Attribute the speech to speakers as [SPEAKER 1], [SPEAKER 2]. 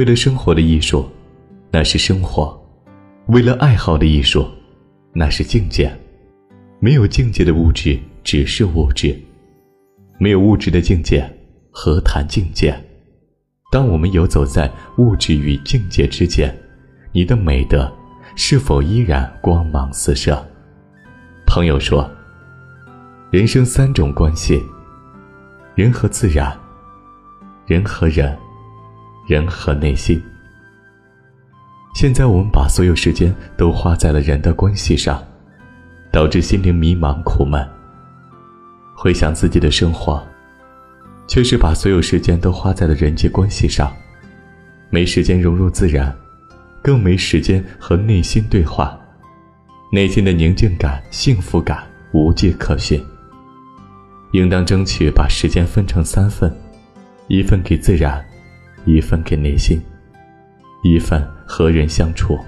[SPEAKER 1] 为了生活的艺术，那是生活；为了爱好的艺术，那是境界。没有境界的物质，只是物质；没有物质的境界，何谈境界？当我们游走在物质与境界之间，你的美德是否依然光芒四射？朋友说：“人生三种关系：人和自然，人和人，人和内心。”现在我们把所有时间都花在了人的关系上。导致心灵迷茫苦闷。回想自己的生活，却是把所有时间都花在了人际关系上，没时间融入自然，更没时间和内心对话。内心的宁静感、幸福感无迹可寻。应当争取把时间分成三份：一份给自然，一份给内心，一份和人相处。